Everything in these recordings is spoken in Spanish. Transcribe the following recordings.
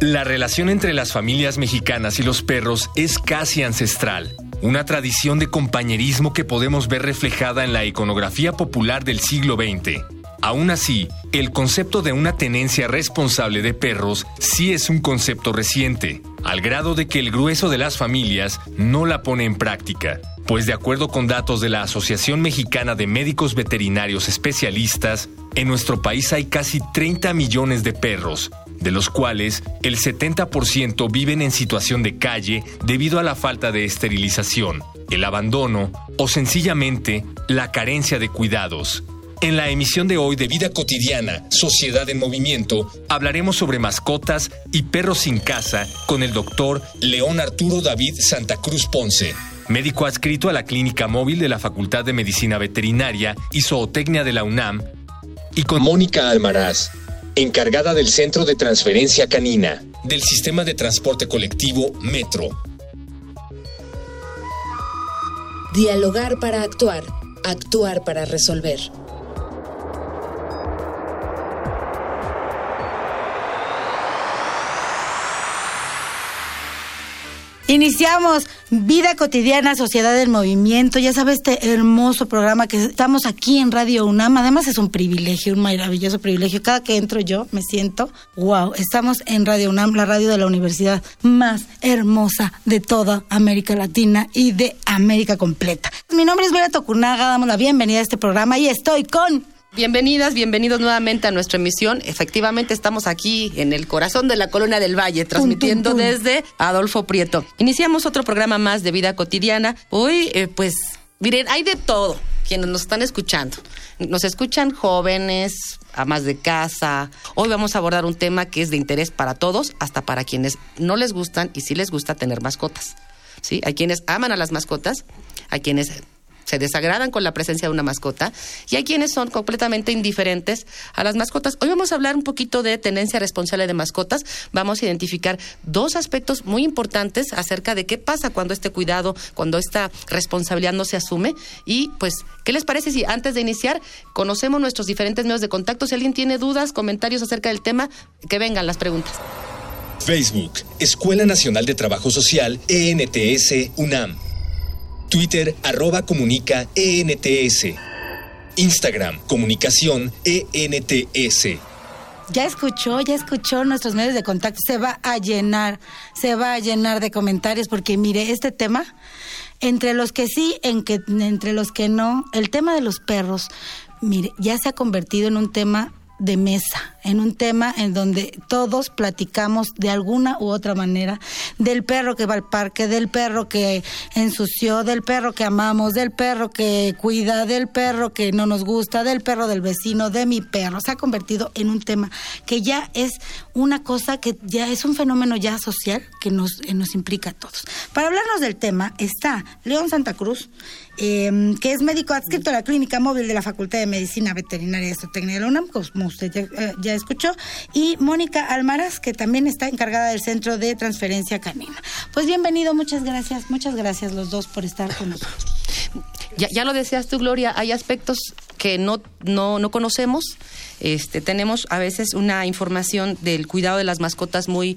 La relación entre las familias mexicanas y los perros es casi ancestral, una tradición de compañerismo que podemos ver reflejada en la iconografía popular del siglo XX. Aún así, el concepto de una tenencia responsable de perros sí es un concepto reciente, al grado de que el grueso de las familias no la pone en práctica, pues de acuerdo con datos de la Asociación Mexicana de Médicos Veterinarios Especialistas, en nuestro país hay casi 30 millones de perros, de los cuales el 70% viven en situación de calle debido a la falta de esterilización, el abandono o sencillamente la carencia de cuidados. En la emisión de hoy de Vida Cotidiana, Sociedad en Movimiento, hablaremos sobre mascotas y perros sin casa con el doctor León Arturo David Santa Cruz Ponce, médico adscrito a la Clínica Móvil de la Facultad de Medicina Veterinaria y Zootecnia de la UNAM, y con Mónica Almaraz, encargada del Centro de Transferencia Canina del Sistema de Transporte Colectivo Metro. Dialogar para actuar, actuar para resolver. Iniciamos Vida Cotidiana, Sociedad del Movimiento. Ya sabes, este hermoso programa que estamos aquí en Radio UNAM. Además es un privilegio, un maravilloso privilegio. Cada que entro yo me siento, wow, estamos en Radio UNAM, la radio de la universidad más hermosa de toda América Latina y de América completa. Mi nombre es Vera Tocunaga, damos la bienvenida a este programa y estoy con Bienvenidas, bienvenidos nuevamente a nuestra emisión. Efectivamente, estamos aquí en el corazón de la Colonia del Valle, transmitiendo desde Adolfo Prieto. Iniciamos otro programa más de vida cotidiana. Hoy, eh, pues, miren, hay de todo quienes nos están escuchando. Nos escuchan jóvenes, amas de casa. Hoy vamos a abordar un tema que es de interés para todos, hasta para quienes no les gustan y sí les gusta tener mascotas. ¿Sí? Hay quienes aman a las mascotas, hay quienes se desagradan con la presencia de una mascota y hay quienes son completamente indiferentes a las mascotas. Hoy vamos a hablar un poquito de tenencia responsable de mascotas. Vamos a identificar dos aspectos muy importantes acerca de qué pasa cuando este cuidado, cuando esta responsabilidad no se asume y pues, ¿qué les parece si antes de iniciar conocemos nuestros diferentes medios de contacto? Si alguien tiene dudas, comentarios acerca del tema, que vengan las preguntas. Facebook, Escuela Nacional de Trabajo Social, ENTS, UNAM. Twitter arroba comunica ENTS. Instagram comunicación ENTS. Ya escuchó, ya escuchó nuestros medios de contacto. Se va a llenar, se va a llenar de comentarios porque mire, este tema, entre los que sí, en que, entre los que no, el tema de los perros, mire, ya se ha convertido en un tema de mesa, en un tema en donde todos platicamos de alguna u otra manera del perro que va al parque, del perro que ensució, del perro que amamos, del perro que cuida, del perro que no nos gusta, del perro del vecino, de mi perro. Se ha convertido en un tema que ya es una cosa que ya es un fenómeno ya social que nos, nos implica a todos. Para hablarnos del tema está León Santa Cruz, eh, que es médico adscrito a la Clínica Móvil de la Facultad de Medicina Veterinaria y Zootecnia de la UNAM, usted eh, ya, escuchó, y Mónica Almaraz, que también está encargada del Centro de Transferencia Canina. Pues bienvenido, muchas gracias, muchas gracias los dos por estar con nosotros. Ya, ya lo decías tú, Gloria, hay aspectos que no, no, no conocemos. Este, tenemos a veces una información del cuidado de las mascotas muy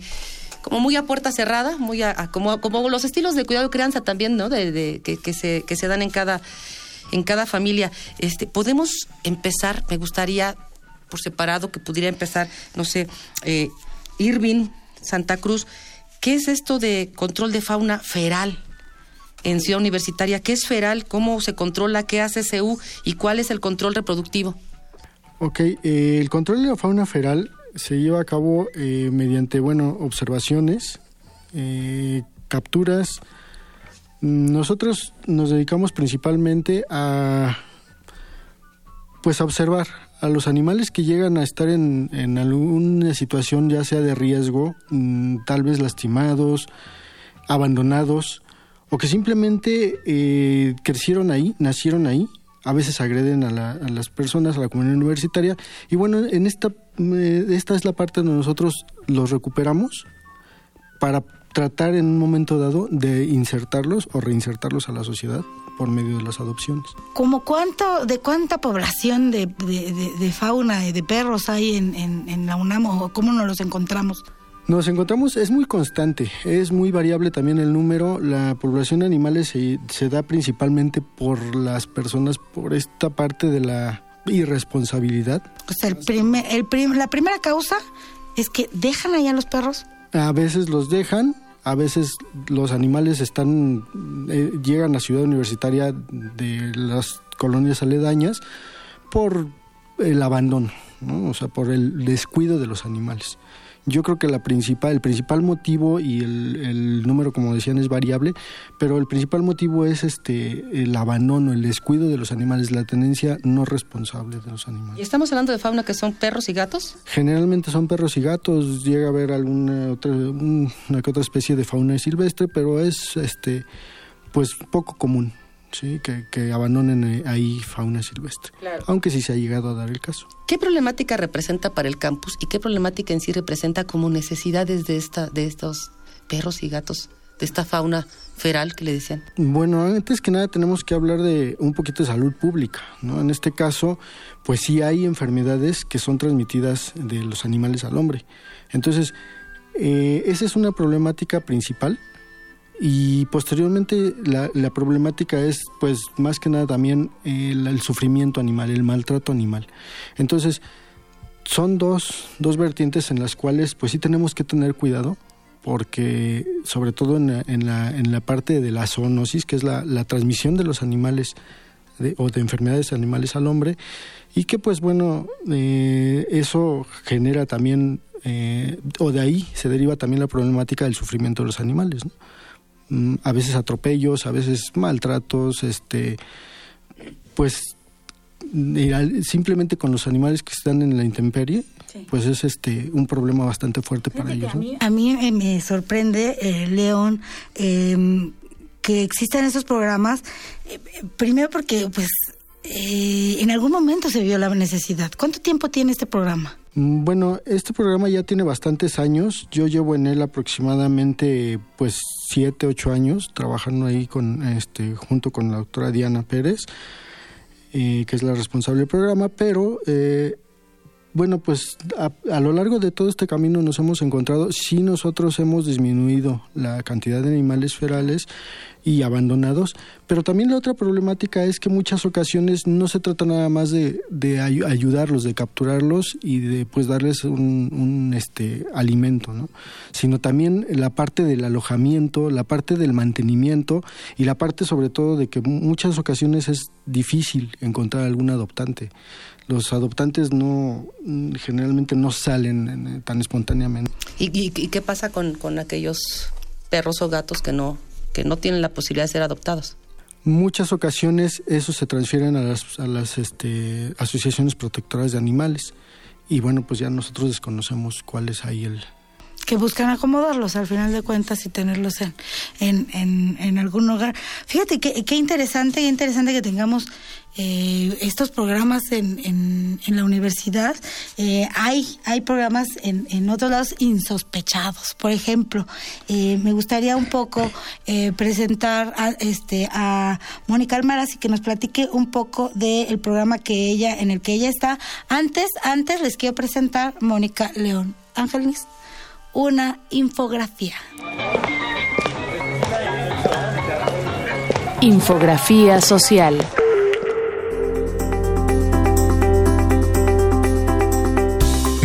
como muy a puerta cerrada, muy a, como, como los estilos de cuidado de crianza también, ¿no? De, que, que, se, que se dan en cada, en cada familia. Este, podemos empezar, me gustaría por separado que pudiera empezar, no sé, eh, Irving, Santa Cruz, ¿qué es esto de control de fauna feral? en Ciudad Universitaria, ¿qué es feral? ¿Cómo se controla? ¿Qué hace CU? ¿Y cuál es el control reproductivo? Ok, eh, el control de la fauna feral se lleva a cabo eh, mediante, bueno, observaciones, eh, capturas. Nosotros nos dedicamos principalmente a pues a observar a los animales que llegan a estar en, en alguna situación ya sea de riesgo, mm, tal vez lastimados, abandonados, o que simplemente eh, crecieron ahí, nacieron ahí, a veces agreden a, las personas, a la comunidad universitaria, y bueno, en esta, eh, esta es la parte donde nosotros los recuperamos para tratar en un momento dado de insertarlos o reinsertarlos a la sociedad por medio de las adopciones. ¿Cómo cuánto, de cuánta población de, de, de, fauna, de perros hay en, en, en la UNAM o cómo nos los encontramos? Nos encontramos, es muy constante, es muy variable también el número. La población de animales se, se da principalmente por las personas, por esta parte de la irresponsabilidad. O sea, el primer, el la primera causa es que dejan allá los perros. A veces los dejan, a veces los animales están eh, llegan a Ciudad Universitaria de las colonias aledañas por el abandono, ¿no? o sea, por el descuido de los animales. Yo creo que la principal, el principal motivo y el, número, como decían, es variable, pero el principal motivo es este el abandono, el descuido de los animales, la tenencia no responsable de los animales. ¿Y estamos hablando de fauna que son perros y gatos? Generalmente son perros y gatos, llega a haber alguna otra, una que otra especie de fauna silvestre, pero es este pues poco común. ¿Sí? que, abandonen ahí fauna silvestre, aunque sí se ha llegado a dar el caso. ¿Qué problemática representa para el campus y qué problemática en sí representa como necesidades de, esta, de estos perros y gatos, de esta fauna feral que le decían? Bueno, antes que nada tenemos que hablar de un poquito de salud pública, ¿no? En este caso, pues sí hay enfermedades que son transmitidas de los animales al hombre. Entonces, eh, esa es una problemática principal y posteriormente la, la, problemática es pues más que nada también el, sufrimiento animal, el maltrato animal. Entonces son dos, dos vertientes en las cuales pues sí tenemos que tener cuidado porque sobre todo en la, en la, en la parte de la zoonosis, que es la, la transmisión de los animales o de enfermedades animales al hombre, y que pues bueno, eh, eso genera también, eh, o de ahí se deriva también la problemática del sufrimiento de los animales. ¿no? Mm, a veces atropellos, a veces maltratos, este, pues simplemente con los animales que están en la intemperie, pues es este un problema bastante fuerte para ellos. A, mí, me sorprende, eh, León, em, que existan esos programas, eh, primero porque pues eh, en algún momento se vio la necesidad. ¿Cuánto tiempo tiene este programa? Mm, bueno, este programa ya tiene bastantes años. Yo llevo en él aproximadamente, pues, siete, ocho años trabajando ahí con, este, junto con la doctora Diana Pérez, eh, que es la responsable del programa. Pero, eh, bueno, pues, a, a, lo largo de todo este camino nos hemos encontrado, sí nosotros hemos disminuido la cantidad de animales ferales y abandonados. Pero también la otra problemática es que muchas ocasiones no se trata nada más de, ayudarlos, de capturarlos y de pues darles un, un, este alimento, ¿no? sino también la parte del alojamiento, la parte del mantenimiento y la parte sobre todo de que muchas ocasiones es difícil encontrar algún adoptante. Los adoptantes no generalmente no salen tan espontáneamente. ¿Y, y, y qué pasa con, con aquellos perros o gatos que no que no tienen la posibilidad de ser adoptados. Muchas ocasiones eso se transfieren a las, a las este, asociaciones protectoras de animales y bueno, pues ya nosotros desconocemos cuál es ahí el, que buscan acomodarlos al final de cuentas y tenerlos en, en, en, algún lugar. Fíjate qué, qué interesante, interesante que tengamos eh, estos programas en, en, en la universidad. Eh, hay, hay programas en, en otros lados insospechados. Por ejemplo, eh, me gustaría un poco eh, presentar a, este, a Mónica Almaraz y que nos platique un poco del programa que ella, en el que ella está. Antes, antes les quiero presentar Mónica León. Ángeles, una infografía. Infografía social.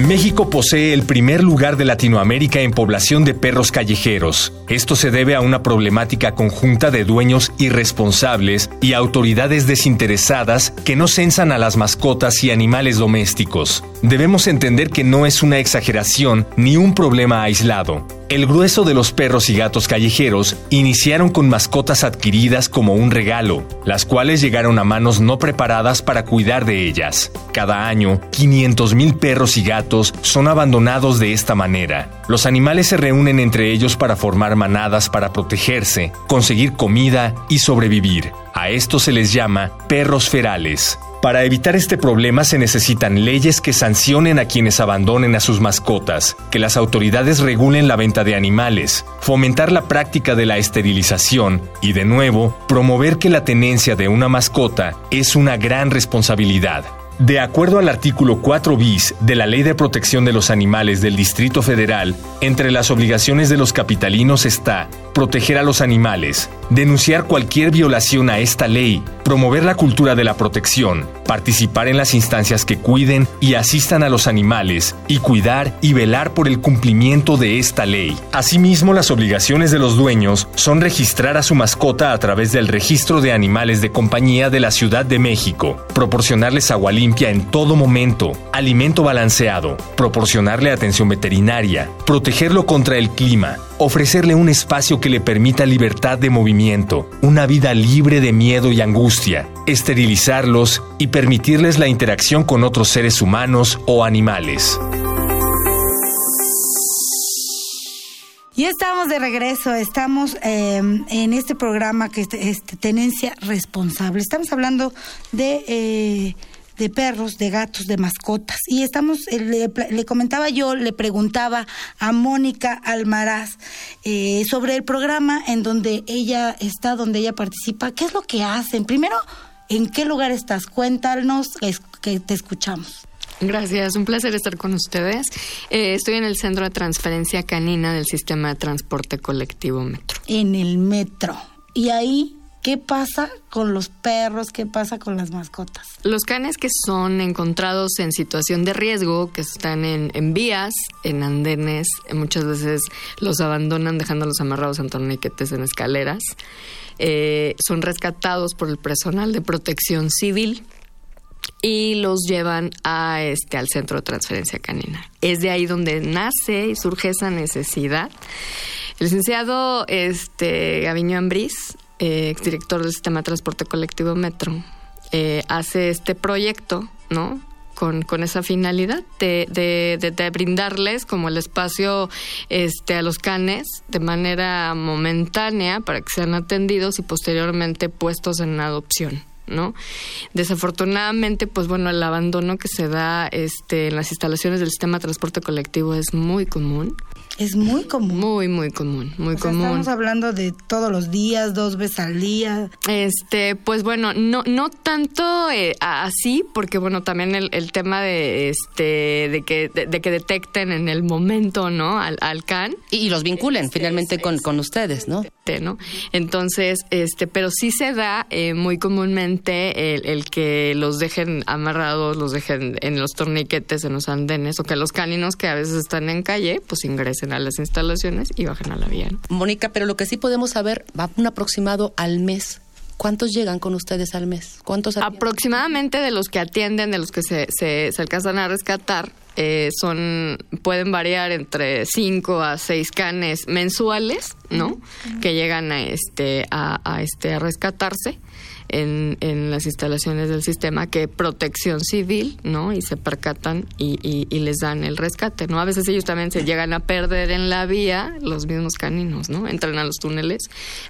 México posee el primer lugar de Latinoamérica en población de perros callejeros. Esto se debe a una problemática conjunta de dueños irresponsables y autoridades desinteresadas que no censan a las mascotas y animales domésticos. Debemos entender que no es una exageración ni un problema aislado. El grueso de los perros y gatos callejeros iniciaron con mascotas adquiridas como un regalo, las cuales llegaron a manos no preparadas para cuidar de ellas. Cada año, 500.000 perros y gatos son abandonados de esta manera. Los animales se reúnen entre ellos para formar manadas para protegerse, conseguir comida y sobrevivir. A esto se les llama perros ferales. Para evitar este problema se necesitan leyes que sancionen a quienes abandonen a sus mascotas, que las autoridades regulen la venta de animales, fomentar la práctica de la esterilización y, de nuevo, promover que la tenencia de una mascota es una gran responsabilidad. De acuerdo al artículo 4 bis de la Ley de Protección de los Animales del Distrito Federal, entre las obligaciones de los capitalinos está proteger a los animales, denunciar cualquier violación a esta ley, promover la cultura de la protección, participar en las instancias que cuiden y asistan a los animales y cuidar y velar por el cumplimiento de esta ley. Asimismo, las obligaciones de los dueños son registrar a su mascota a través del registro de animales de compañía de la Ciudad de México, proporcionarles agua limpia en todo momento, alimento balanceado, proporcionarle atención veterinaria, protegerlo contra el clima, ofrecerle un espacio que le permita libertad de movimiento, una vida libre de miedo y angustia, esterilizarlos y permitirles la interacción con otros seres humanos o animales. Y estamos de regreso, estamos eh, en este programa que es Tenencia Responsable. Estamos hablando de... Eh, de perros, de gatos, de mascotas. Y estamos, eh, le, comentaba yo, le preguntaba a Mónica Almaraz eh, sobre el programa en donde ella está, donde ella participa. ¿Qué es lo que hacen? Primero, ¿en qué lugar estás? Cuéntanos, que te escuchamos. Gracias, un placer estar con ustedes. Eh, estoy en el Centro de Transferencia Canina del Sistema de Transporte Colectivo Metro. En el metro. Y ahí ¿Qué pasa con los perros? ¿Qué pasa con las mascotas? Los canes que son encontrados en situación de riesgo, que están en, vías, en andenes, muchas veces los abandonan dejándolos amarrados en torniquetes en escaleras, eh, son rescatados por el personal de protección civil y los llevan a este al centro de transferencia canina. Es de ahí donde nace y surge esa necesidad. El licenciado este, Gaviño Ambriz eh, exdirector del sistema de transporte colectivo Metro, eh, hace este proyecto, ¿no? Con, con, esa finalidad de, de, brindarles como el espacio este, a los canes de manera momentánea para que sean atendidos y posteriormente puestos en adopción. ¿no? Desafortunadamente, pues bueno, el abandono que se da este, en las instalaciones del sistema de transporte colectivo es muy común. Es muy común. Muy, muy común, muy común. Estamos hablando de todos los días, dos veces al día. Este, pues bueno, no, no tanto eh, así, porque bueno, también el, el, tema de este, de que, de, que detecten en el momento, ¿no? Al, al can. Y, los vinculen finalmente con, con ustedes, ¿no? ¿no? Entonces, este, pero sí se da eh, muy comúnmente el, el, que los dejen amarrados, los dejen en los torniquetes, en los andenes, o que los caninos que a veces están en calle, pues ingresen a las instalaciones y bajan a la vía. Mónica, pero lo que sí podemos saber, va un aproximado al mes. ¿Cuántos llegan con ustedes al mes? ¿Cuántos Aproximadamente de los que atienden, de los que se, se, alcanzan a rescatar, eh, son pueden variar entre 5 a 6 canes mensuales, ¿no? Que llegan a este a, a este a rescatarse en, en, las instalaciones del sistema que protección civil, ¿no? Y se percatan y, y, les dan el rescate, ¿no? A veces ellos también se llegan a perder en la vía, los mismos caninos, ¿no? Entran a los túneles,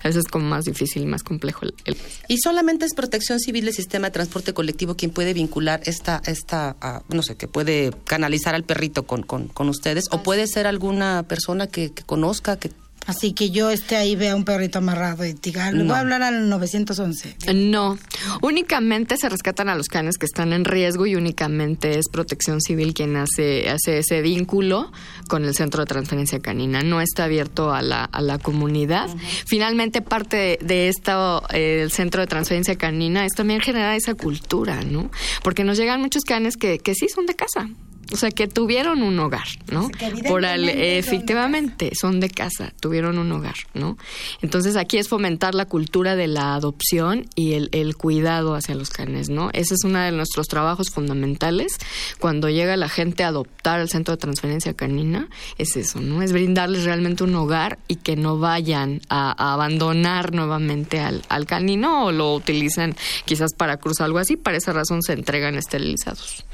a veces es como más difícil, más complejo. El, ¿Y solamente es protección civil del sistema de transporte colectivo quien puede vincular esta, esta no sé, que puede canalizar al perrito con, con, con ustedes? ¿O puede ser alguna persona que, que conozca, que Así que yo esté ahí, vea un perrito amarrado y diga, le voy a hablar al 911. No, únicamente se rescatan a los canes que están en riesgo y únicamente es Protección Civil quien hace, hace ese vínculo con el Centro de Transferencia Canina. No está abierto a la, a la comunidad. Finalmente, parte de, esto, eh, el Centro de Transferencia Canina, es también generar esa cultura, ¿no? Porque nos llegan muchos canes que, que sí son de casa O sea, que tuvieron un hogar, ¿no? Por al, efectivamente, son de casa, tuvieron un hogar, ¿no? Entonces aquí es fomentar la cultura de la adopción y el, el cuidado hacia los canes, ¿no? Ese es uno de nuestros trabajos fundamentales cuando llega la gente a adoptar al centro de transferencia canina, es eso, ¿no? Es brindarles realmente un hogar y que no vayan a, abandonar nuevamente al, al canino o lo utilicen quizás para cruzar algo así, para esa razón se entregan esterilizados.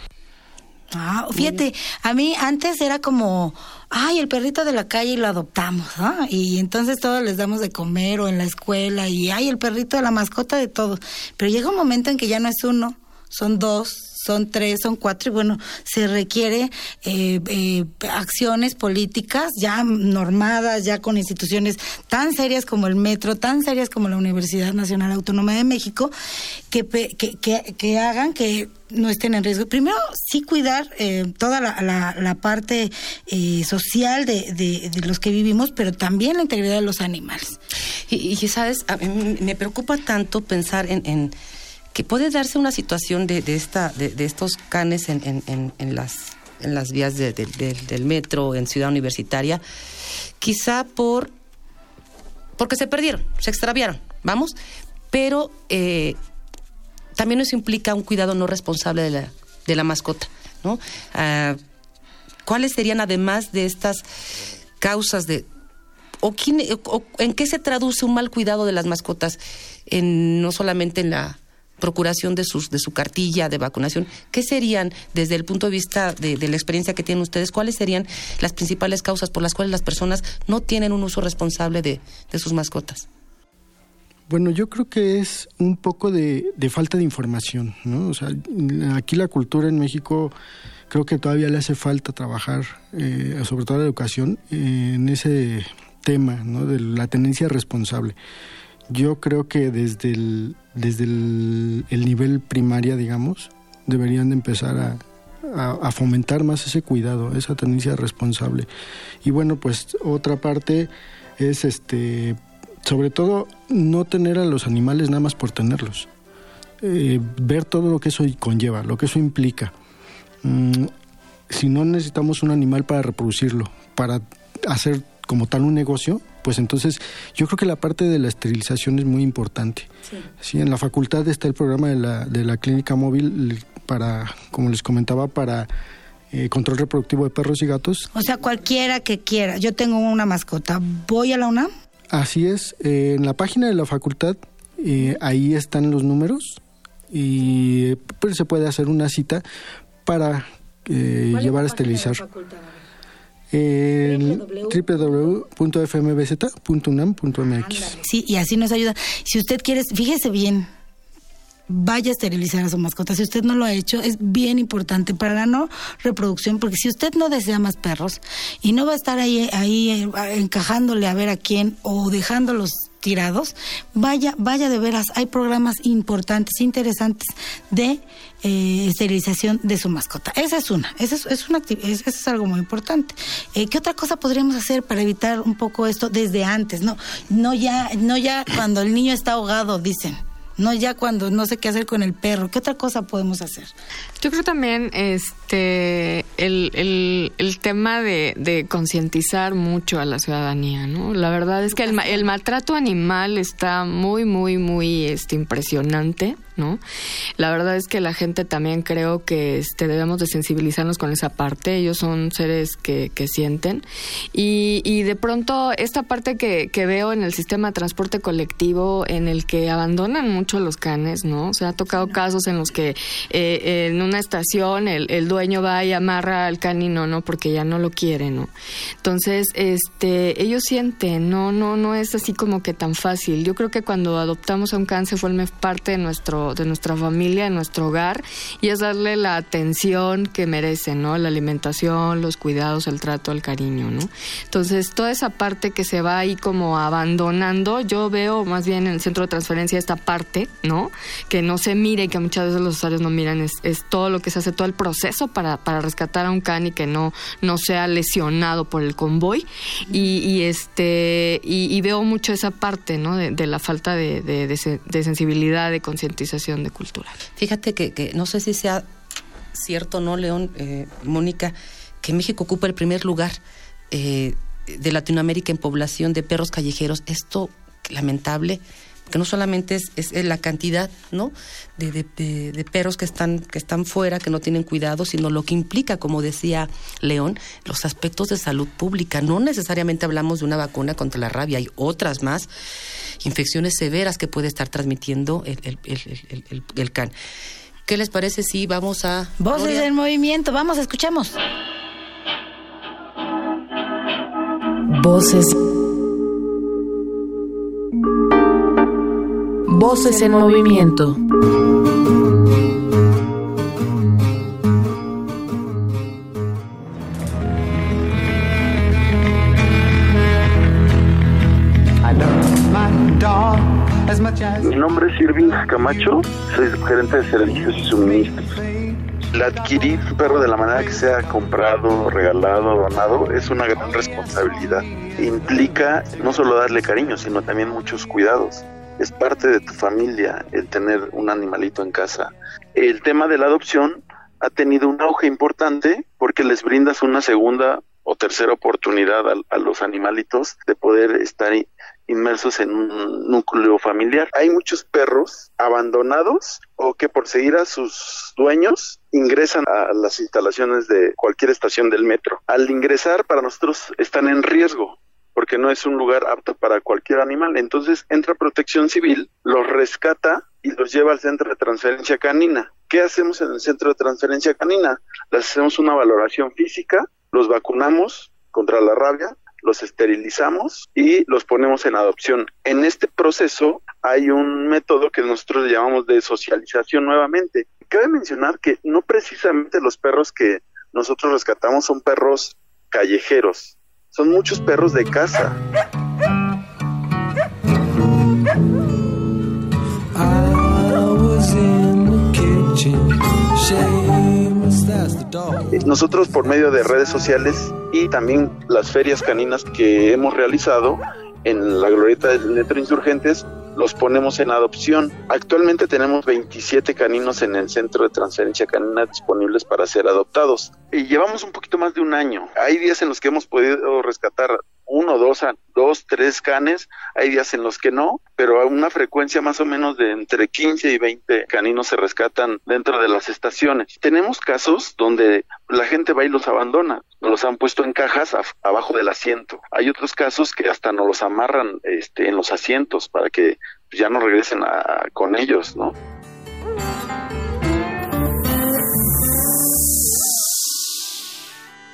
Ah, fíjate, a mí antes era como, ay, el perrito de la calle y lo adoptamos, ¿no? Y entonces todos les damos de comer o en la escuela y, ay, el perrito de la mascota de todos. Pero llega un momento en que ya no es uno, son dos, son tres, son cuatro, y bueno, se requiere eh, eh, acciones políticas ya normadas, ya con instituciones tan serias como el Metro, tan serias como la Universidad Nacional Autónoma de México, que, que, que, hagan que no estén en riesgo. Primero, sí cuidar eh, toda la, la, parte social de, de, los que vivimos, pero también la integridad de los animales. Y, y sabes, me preocupa tanto pensar en que puede darse una situación de, esta, de, estos canes en, en, en las vías del metro, en Ciudad Universitaria, quizá por porque se perdieron, se extraviaron, vamos, pero eh, también eso implica un cuidado no responsable de la, de la mascota, ¿no? Ah, ¿Cuáles serían además de estas causas de o, quién, o, en qué se traduce un mal cuidado de las mascotas en no solamente en la procuración de, sus, de su cartilla de vacunación, ¿qué serían, desde el punto de vista de, la experiencia que tienen ustedes, cuáles serían las principales causas por las cuales las personas no tienen un uso responsable de, sus mascotas? Bueno, yo creo que es un poco de, falta de información, ¿no? O sea, aquí la cultura en México creo que todavía le hace falta trabajar, eh, sobre todo la educación, en ese tema, ¿no? De la tenencia responsable. Yo creo que desde el, desde el, nivel primaria, digamos, deberían de empezar a, fomentar más ese cuidado, esa tendencia responsable. Y bueno, pues otra parte es este sobre todo no tener a los animales nada más por tenerlos. Eh, ver todo lo que eso conlleva, lo que eso implica. Mm, si no necesitamos un animal para reproducirlo, para hacer como tal un negocio, pues entonces yo creo que la parte de la esterilización es muy importante. Sí. en la facultad está el programa de la, de la clínica móvil para, como les comentaba, para eh, control reproductivo de perros y gatos. O sea, cualquiera que quiera. Yo tengo una mascota. ¿Voy a la UNAM? Así es. Eh, en la página de la facultad, eh, ahí están los números y pues, se puede hacer una cita para llevar a esterilizar en www.fmbz.unam.mx. Sí, y así nos ayuda. Si usted quiere, fíjese bien, vaya a esterilizar a su mascota. Si usted no lo ha hecho, es bien importante para la no reproducción, porque si usted no desea más perros y no va a estar ahí, ahí eh, encajándole a ver a quién o dejándolos tirados, vaya, vaya de veras, hay programas importantes, interesantes de eh, esterilización de su mascota. Esa es una, esa es, es, una eso es algo muy importante. Eh, ¿Qué otra cosa podríamos hacer para evitar un poco esto desde antes? No, no ya, no ya cuando el niño está ahogado, dicen no ya cuando no sé qué hacer con el perro. ¿Qué otra cosa podemos hacer? Yo creo también este el, el, tema de, de concientizar mucho a la ciudadanía, ¿no? La verdad es que el, el maltrato animal está muy, muy, muy este, impresionante. ¿No? La verdad es que la gente también creo que este, debemos de sensibilizarnos con esa parte. Ellos son seres que, que sienten. Y, y, de pronto esta parte que, que, veo en el sistema de transporte colectivo en el que abandonan mucho los canes, ¿no? se ha tocado casos en los que eh, en una estación el, el, dueño va y amarra al canino, ¿no? Porque ya no lo quiere, ¿no? Entonces, este, ellos sienten, no, no, no es así como que tan fácil. Yo creo que cuando adoptamos a un can se forma parte de nuestro de nuestra familia, de nuestro hogar, y es darle la atención que merece, ¿no? La alimentación, los cuidados, el trato, el cariño, ¿no? Entonces, toda esa parte que se va ahí como abandonando, yo veo más bien en el centro de transferencia esta parte, ¿no? Que no se mire y que muchas veces los usuarios no miran, es, es todo lo que se hace, todo el proceso para, para rescatar a un can y que no, no sea lesionado por el convoy. Y, y este, y, veo mucho esa parte, ¿no? De, la falta de, de, de sensibilidad, de concientización de cultura. Fíjate que, no sé si sea cierto, ¿no, León? Eh, Mónica, que México ocupa el primer lugar eh, de Latinoamérica en población de perros callejeros. Esto, lamentable, que no solamente es, es la cantidad ¿no? De, de, perros que están, que están fuera, que no tienen cuidado, sino lo que implica, como decía León, los aspectos de salud pública. No necesariamente hablamos de una vacuna contra la rabia, hay otras más, infecciones severas que puede estar transmitiendo el, el, el, el can. ¿Qué les parece si vamos a... Voces del movimiento, vamos, escuchemos. Voces Voces en movimiento. Mi nombre es Irving Camacho, soy gerente de servicios y suministros. El adquirir un perro de la manera que sea comprado, regalado, donado, es una gran responsabilidad. Implica no solo darle cariño, sino también muchos cuidados es parte de tu familia el tener un animalito en casa. El tema de la adopción ha tenido un auge importante porque les brindas una segunda o tercera oportunidad a, los animalitos de poder estar inmersos en un núcleo familiar. Hay muchos perros abandonados o que por seguir a sus dueños ingresan a las instalaciones de cualquier estación del metro. Al ingresar para nosotros están en riesgo porque no es un lugar apto para cualquier animal. Entonces entra protección civil, los rescata y los lleva al centro de transferencia canina. ¿Qué hacemos en el centro de transferencia canina? Les hacemos una valoración física, los vacunamos contra la rabia, los esterilizamos y los ponemos en adopción. En este proceso hay un método que nosotros llamamos de socialización nuevamente. Cabe mencionar que no precisamente los perros que nosotros rescatamos son perros callejeros, son muchos perros de casa. Nosotros por medio de redes sociales y también las ferias caninas que hemos realizado en la glorieta del Metro Insurgentes, los ponemos en adopción. Actualmente tenemos 27 caninos en el centro de transferencia canina disponibles para ser adoptados. Y llevamos un poquito más de un año. Hay días en los que hemos podido rescatar uno, dos, dos, tres canes, hay días en los que no, pero a una frecuencia más o menos de entre 15 y 20 caninos se rescatan dentro de las estaciones. Tenemos casos donde la gente va y los abandona, los han puesto en cajas abajo del asiento. Hay otros casos que hasta no los amarran este, en los asientos para que ya no regresen con ellos, ¿no?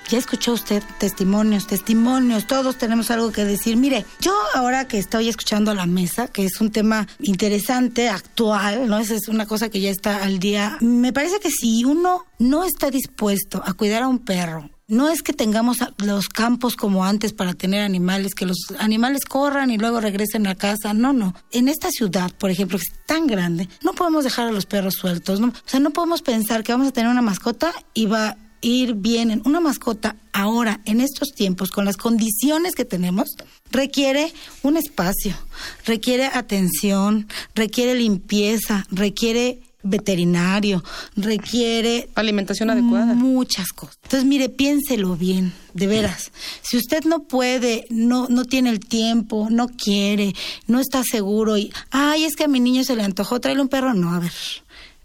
Ya escuchó usted testimonios, testimonios, todos tenemos algo que decir. Mire, yo ahora que estoy escuchando a la mesa, que es un tema interesante, actual, ¿no? Esa es una cosa que ya está al día. Me parece que si uno no está dispuesto a cuidar a un perro, no es que tengamos los campos como antes para tener animales, que los animales corran y luego regresen a casa. No, no. En esta ciudad, por ejemplo, que es tan grande, no podemos dejar a los perros sueltos. ¿no? O sea, no podemos pensar que vamos a tener una mascota y va ir bien en una mascota ahora, en estos tiempos, con las condiciones que tenemos, requiere un espacio, requiere atención, requiere limpieza, requiere veterinario, requiere alimentación adecuada. Muchas cosas. Entonces, mire, piénselo bien, de veras. Si usted no puede, no no tiene el tiempo, no quiere, no está seguro y, ay, es que a mi niño se le antojó traerle un perro, no, a ver.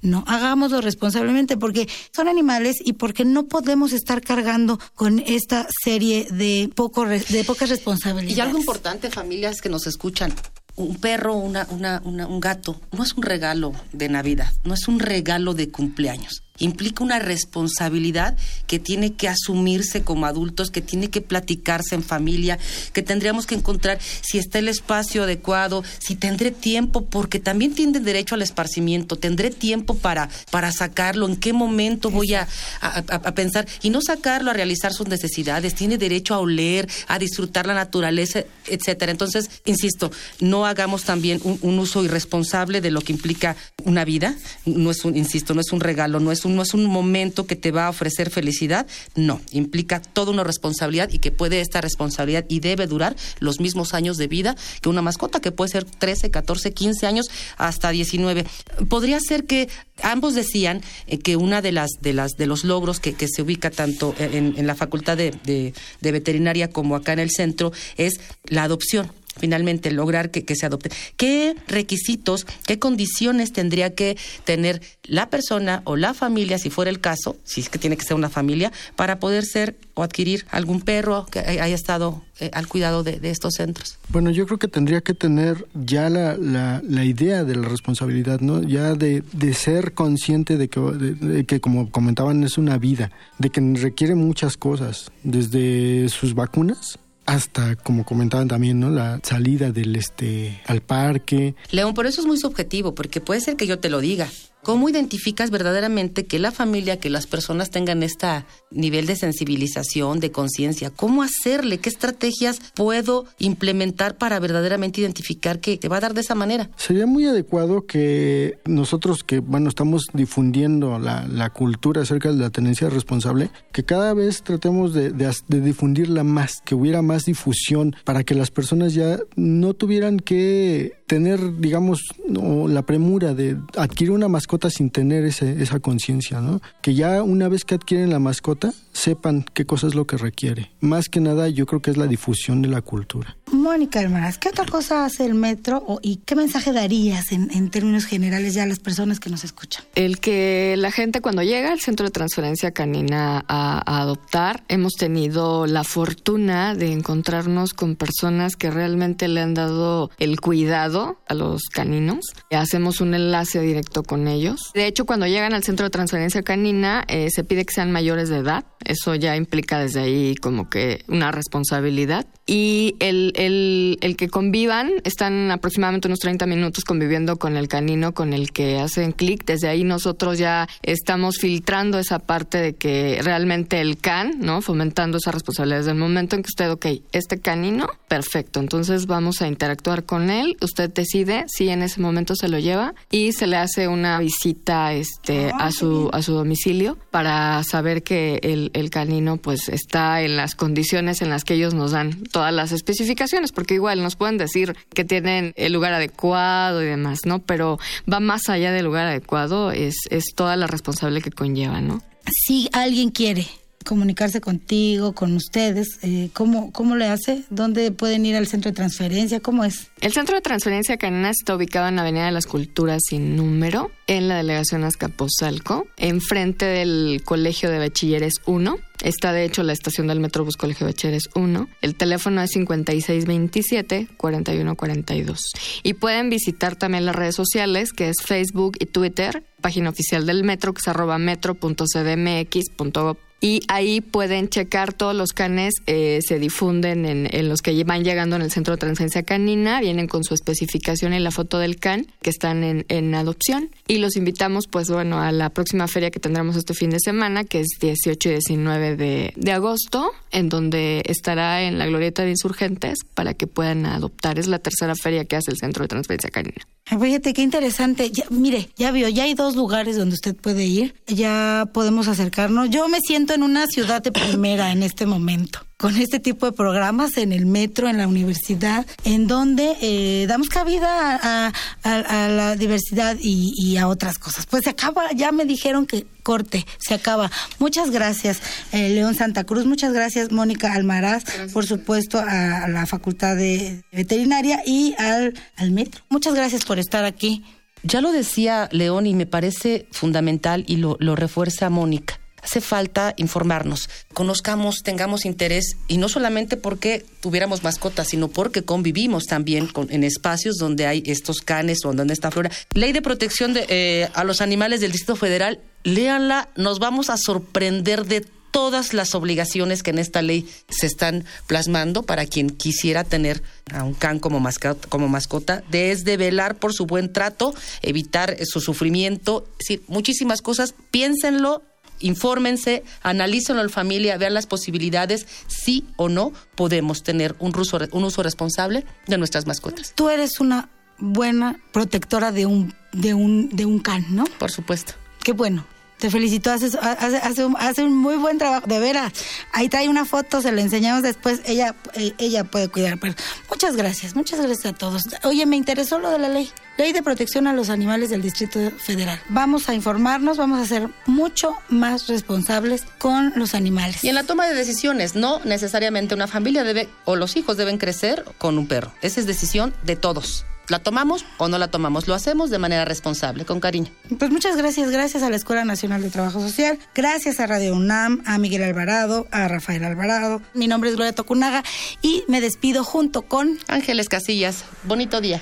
No, hagámoslo responsablemente porque son animales y porque no podemos estar cargando con esta serie de, poco, de pocas responsabilidades. Y algo importante, familias que nos escuchan, un perro, una, una, un gato, no es un regalo de Navidad, no es un regalo de cumpleaños implica una responsabilidad que tiene que asumirse como adultos, que tiene que platicarse en familia, que tendríamos que encontrar si está el espacio adecuado, si tendré tiempo, porque también tiene derecho al esparcimiento, tendré tiempo para, para sacarlo, en qué momento voy a, a, pensar, y no sacarlo a realizar sus necesidades, tiene derecho a oler, a disfrutar la naturaleza, etcétera. Entonces, insisto, no hagamos también un, un uso irresponsable de lo que implica una vida, no es un, insisto, no es un regalo, no es es un, no es un momento que te va a ofrecer felicidad, no, implica toda una responsabilidad y que puede esta responsabilidad y debe durar los mismos años de vida que una mascota, que puede ser 13, 14, 15 años hasta 19. Podría ser que ambos decían eh, que una de las de las de los logros que, se ubica tanto en, la facultad de, de veterinaria como acá en el centro es la adopción finalmente lograr que, se adopte. ¿Qué requisitos, qué condiciones tendría que tener la persona o la familia, si fuera el caso, si es que tiene que ser una familia, para poder ser o adquirir algún perro que haya estado eh, al cuidado de, estos centros? Bueno, yo creo que tendría que tener ya la, la, idea de la responsabilidad, ¿no? Ya de, de ser consciente de que, de que, como comentaban, es una vida, de que requiere muchas cosas, desde sus vacunas hasta como comentaban también, ¿no? La salida del este al parque. León, por eso es muy subjetivo, porque puede ser que yo te lo diga, ¿Cómo identificas verdaderamente que la familia, que las personas tengan este nivel de sensibilización, de conciencia? ¿Cómo hacerle? ¿Qué estrategias puedo implementar para verdaderamente identificar que te va a dar de esa manera? Sería muy adecuado que nosotros que, bueno, estamos difundiendo la, cultura acerca de la tenencia responsable, que cada vez tratemos de, de difundirla más, que hubiera más difusión para que las personas ya no tuvieran que tener, digamos, la premura de adquirir una mascota sin tener ese, esa conciencia, ¿no? Que ya una vez que adquieren la mascota, sepan qué cosa es lo que requiere. Más que nada, yo creo que es la difusión de la cultura. Mónica Almaraz, ¿qué otra cosa hace el metro y qué mensaje darías en, en, términos generales ya a las personas que nos escuchan? El que la gente cuando llega al centro de transferencia canina a, a adoptar, hemos tenido la fortuna de encontrarnos con personas que realmente le han dado el cuidado a los caninos. Hacemos un enlace directo con ellos. De hecho, cuando llegan al centro de transferencia canina, eh, se pide que sean mayores de edad. Eso ya implica desde ahí como que una responsabilidad. Y el, el, el que convivan, están aproximadamente unos 30 minutos conviviendo con el canino con el que hacen clic. Desde ahí nosotros ya estamos filtrando esa parte de que realmente el can, ¿no? Fomentando esa responsabilidad desde el momento en que usted, ok, este canino, perfecto. Entonces vamos a interactuar con él. Usted decide si en ese momento se lo lleva y se le hace una visita este ah, a su a su domicilio para saber que el, el canino pues está en las condiciones en las que ellos nos dan todas las especificaciones porque igual nos pueden decir que tienen el lugar adecuado y demás no pero va más allá del lugar adecuado es es toda la responsabilidad que conlleva no si alguien quiere comunicarse contigo, con ustedes? Eh, ¿cómo, ¿Cómo le hace? ¿Dónde pueden ir al centro de transferencia? ¿Cómo es? El centro de transferencia canina está ubicado en la Avenida de las Culturas sin número, en la delegación Azcapotzalco, enfrente del Colegio de Bachilleres 1. Está de hecho la estación del Metrobús Colegio Bachilleres 1. El teléfono es 5627-4142. Y pueden visitar también las redes sociales, que es Facebook y Twitter, página oficial del Metro, que es arroba metro.cdmx.gov y ahí pueden checar todos los canes, eh, se difunden en, los que van llegando en el centro de transferencia canina, vienen con su especificación y la foto del can que están en, en, adopción y los invitamos pues bueno a la próxima feria que tendremos este fin de semana que es 18 y 19 de, de agosto en donde estará en la glorieta de insurgentes para que puedan adoptar. Es la tercera feria que hace el centro de transferencia canina. Fíjate qué interesante. mire, ya vio, ya hay dos lugares donde usted puede ir. Ya podemos acercarnos. Yo me siento en una ciudad de primera en este momento con este tipo de programas en el metro, en la universidad, en donde eh, damos cabida a, la diversidad y, a otras cosas. Pues se acaba, ya me dijeron que corte, se acaba. Muchas gracias, eh, León Santa Cruz, muchas gracias, Mónica Almaraz, por supuesto, a, la Facultad de Veterinaria y al, al metro. Muchas gracias por estar aquí. Ya lo decía León y me parece fundamental y lo, lo refuerza Mónica hace falta informarnos, conozcamos, tengamos interés y no solamente porque tuviéramos mascotas, sino porque convivimos también con, en espacios donde hay estos canes o donde está flora. Ley de protección de, eh, a los animales del Distrito Federal, léanla, nos vamos a sorprender de todas las obligaciones que en esta ley se están plasmando para quien quisiera tener a un can como mascota, como mascota, desde velar por su buen trato, evitar su sufrimiento, es decir, muchísimas cosas, piénsenlo, infórmense, analícenlo en familia, vean las posibilidades, sí o no podemos tener un uso, un uso responsable de nuestras mascotas. Tú eres una buena protectora de un, de un, de un can, ¿no? Por supuesto. Qué bueno. Te felicito, hace, hace, un, hace un muy buen trabajo, de veras. Ahí trae una foto, se la enseñamos después, ella, eh, ella puede cuidar. Pero muchas gracias, muchas gracias a todos. Oye, me interesó lo de la ley, ley de protección a los animales del Distrito Federal. Vamos a informarnos, vamos a ser mucho más responsables con los animales. Y en la toma de decisiones, no necesariamente una familia debe o los hijos deben crecer con un perro. Esa es decisión de todos. ¿La tomamos o no la tomamos? Lo hacemos de manera responsable, con cariño. Pues muchas gracias, gracias a la Escuela Nacional de Trabajo Social, gracias a Radio UNAM, a Miguel Alvarado, a Rafael Alvarado. Mi nombre es Gloria Tocunaga y me despido junto con Ángeles Casillas. Bonito día.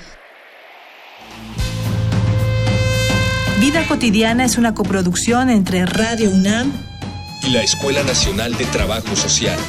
Vida cotidiana es una coproducción entre Radio UNAM y la Escuela Nacional de Trabajo Social.